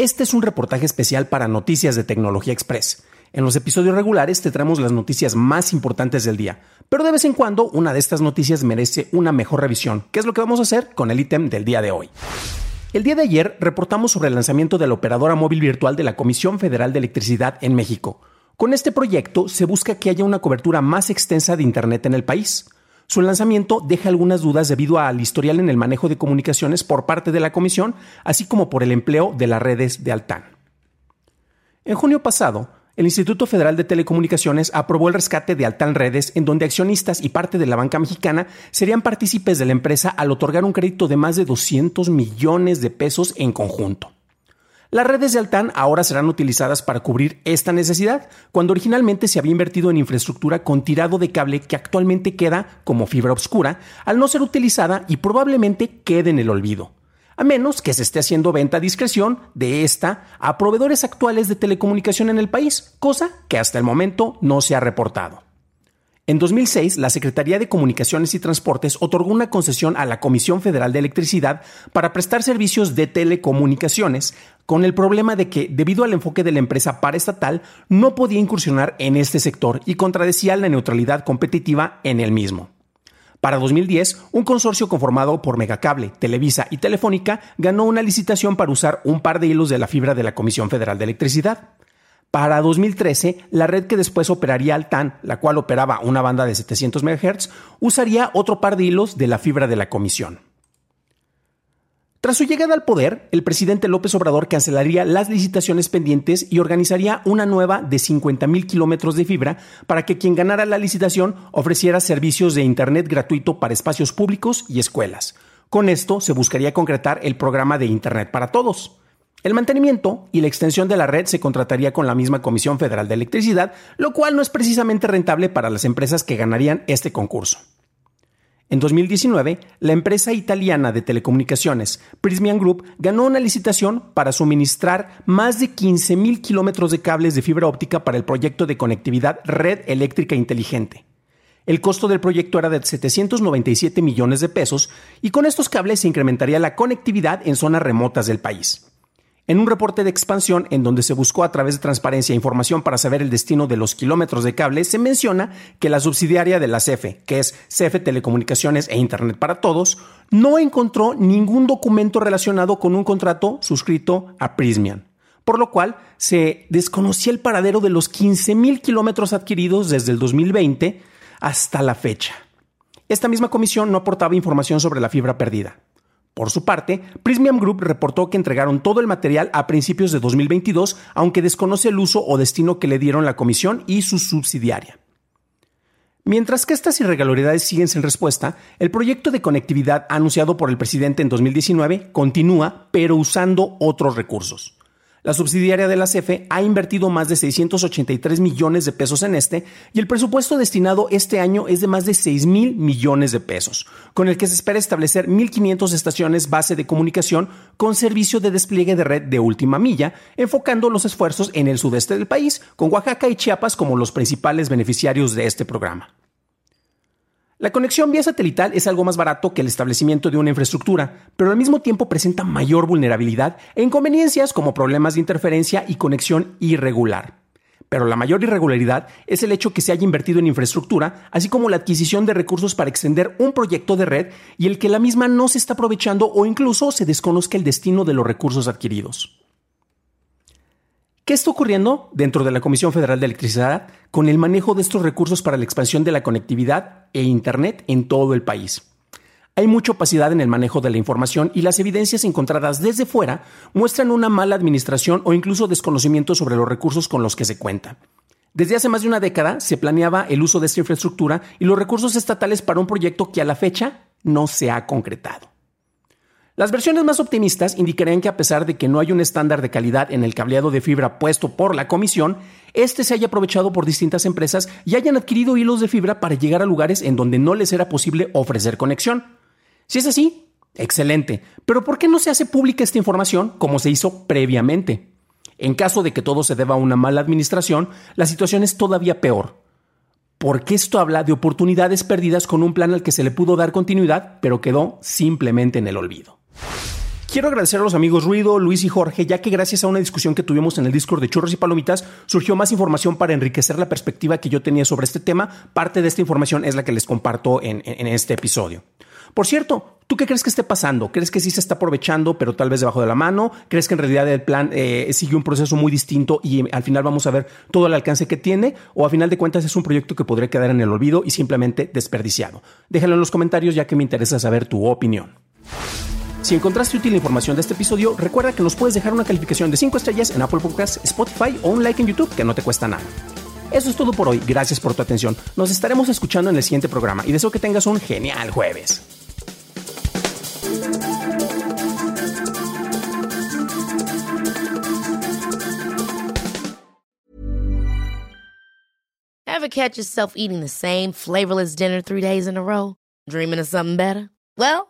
Este es un reportaje especial para Noticias de Tecnología Express. En los episodios regulares te traemos las noticias más importantes del día, pero de vez en cuando una de estas noticias merece una mejor revisión, que es lo que vamos a hacer con el ítem del día de hoy. El día de ayer reportamos sobre el lanzamiento de la operadora móvil virtual de la Comisión Federal de Electricidad en México. Con este proyecto se busca que haya una cobertura más extensa de Internet en el país. Su lanzamiento deja algunas dudas debido al historial en el manejo de comunicaciones por parte de la Comisión, así como por el empleo de las redes de Altán. En junio pasado, el Instituto Federal de Telecomunicaciones aprobó el rescate de Altán Redes, en donde accionistas y parte de la banca mexicana serían partícipes de la empresa al otorgar un crédito de más de 200 millones de pesos en conjunto. Las redes de Altán ahora serán utilizadas para cubrir esta necesidad, cuando originalmente se había invertido en infraestructura con tirado de cable que actualmente queda como fibra oscura, al no ser utilizada y probablemente quede en el olvido a menos que se esté haciendo venta a discreción de esta a proveedores actuales de telecomunicación en el país, cosa que hasta el momento no se ha reportado. En 2006, la Secretaría de Comunicaciones y Transportes otorgó una concesión a la Comisión Federal de Electricidad para prestar servicios de telecomunicaciones, con el problema de que, debido al enfoque de la empresa paraestatal, no podía incursionar en este sector y contradecía la neutralidad competitiva en el mismo. Para 2010, un consorcio conformado por Megacable, Televisa y Telefónica ganó una licitación para usar un par de hilos de la fibra de la Comisión Federal de Electricidad. Para 2013, la red que después operaría Altan, la cual operaba una banda de 700 MHz, usaría otro par de hilos de la fibra de la Comisión. Tras su llegada al poder, el presidente López Obrador cancelaría las licitaciones pendientes y organizaría una nueva de 50.000 kilómetros de fibra para que quien ganara la licitación ofreciera servicios de Internet gratuito para espacios públicos y escuelas. Con esto se buscaría concretar el programa de Internet para todos. El mantenimiento y la extensión de la red se contrataría con la misma Comisión Federal de Electricidad, lo cual no es precisamente rentable para las empresas que ganarían este concurso. En 2019, la empresa italiana de telecomunicaciones Prismian Group ganó una licitación para suministrar más de 15.000 kilómetros de cables de fibra óptica para el proyecto de conectividad Red Eléctrica Inteligente. El costo del proyecto era de 797 millones de pesos y con estos cables se incrementaría la conectividad en zonas remotas del país. En un reporte de expansión en donde se buscó a través de transparencia e información para saber el destino de los kilómetros de cable, se menciona que la subsidiaria de la CFE, que es CFE Telecomunicaciones e Internet para Todos, no encontró ningún documento relacionado con un contrato suscrito a Prismian, por lo cual se desconocía el paradero de los 15.000 kilómetros adquiridos desde el 2020 hasta la fecha. Esta misma comisión no aportaba información sobre la fibra perdida. Por su parte, Prismium Group reportó que entregaron todo el material a principios de 2022, aunque desconoce el uso o destino que le dieron la comisión y su subsidiaria. Mientras que estas irregularidades siguen sin respuesta, el proyecto de conectividad anunciado por el presidente en 2019 continúa, pero usando otros recursos. La subsidiaria de la CFE ha invertido más de 683 millones de pesos en este y el presupuesto destinado este año es de más de 6 mil millones de pesos, con el que se espera establecer 1.500 estaciones base de comunicación con servicio de despliegue de red de última milla, enfocando los esfuerzos en el sudeste del país, con Oaxaca y Chiapas como los principales beneficiarios de este programa. La conexión vía satelital es algo más barato que el establecimiento de una infraestructura, pero al mismo tiempo presenta mayor vulnerabilidad e inconveniencias como problemas de interferencia y conexión irregular. Pero la mayor irregularidad es el hecho que se haya invertido en infraestructura, así como la adquisición de recursos para extender un proyecto de red y el que la misma no se está aprovechando o incluso se desconozca el destino de los recursos adquiridos. ¿Qué está ocurriendo dentro de la Comisión Federal de Electricidad con el manejo de estos recursos para la expansión de la conectividad e Internet en todo el país? Hay mucha opacidad en el manejo de la información y las evidencias encontradas desde fuera muestran una mala administración o incluso desconocimiento sobre los recursos con los que se cuenta. Desde hace más de una década se planeaba el uso de esta infraestructura y los recursos estatales para un proyecto que a la fecha no se ha concretado. Las versiones más optimistas indicarían que a pesar de que no hay un estándar de calidad en el cableado de fibra puesto por la comisión, este se haya aprovechado por distintas empresas y hayan adquirido hilos de fibra para llegar a lugares en donde no les era posible ofrecer conexión. Si es así, excelente, pero ¿por qué no se hace pública esta información como se hizo previamente? En caso de que todo se deba a una mala administración, la situación es todavía peor, porque esto habla de oportunidades perdidas con un plan al que se le pudo dar continuidad, pero quedó simplemente en el olvido. Quiero agradecer a los amigos Ruido, Luis y Jorge, ya que gracias a una discusión que tuvimos en el Discord de Churros y Palomitas, surgió más información para enriquecer la perspectiva que yo tenía sobre este tema. Parte de esta información es la que les comparto en, este episodio. Por cierto, ¿tú qué crees que esté pasando? ¿Crees que sí se está aprovechando, pero tal vez debajo de la mano? ¿Crees que en realidad el plan eh, sigue un proceso muy distinto y al final vamos a ver todo el alcance que tiene? ¿O a final de cuentas es un proyecto que podría quedar en el olvido y simplemente desperdiciado? Déjalo en los comentarios ya que me interesa saber tu opinión. Si encontraste útil la información de este episodio, recuerda que nos puedes dejar una calificación de 5 estrellas en Apple Podcasts, Spotify o un like en YouTube que no te cuesta nada. Eso es todo por hoy, gracias por tu atención. Nos estaremos escuchando en el siguiente programa y deseo que tengas un genial jueves. Ever catch yourself eating the same flavorless dinner three days in a row? Dreaming of something better? Well,